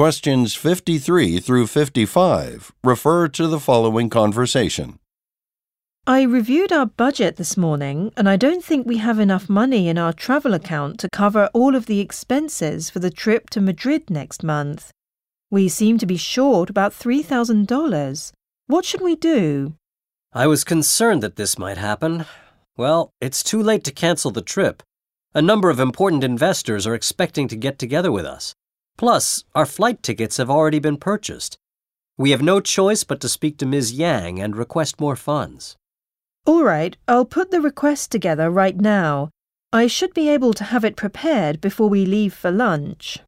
Questions 53 through 55 refer to the following conversation. I reviewed our budget this morning and I don't think we have enough money in our travel account to cover all of the expenses for the trip to Madrid next month. We seem to be short about $3,000. What should we do? I was concerned that this might happen. Well, it's too late to cancel the trip. A number of important investors are expecting to get together with us. Plus, our flight tickets have already been purchased. We have no choice but to speak to Ms. Yang and request more funds. All right, I'll put the request together right now. I should be able to have it prepared before we leave for lunch.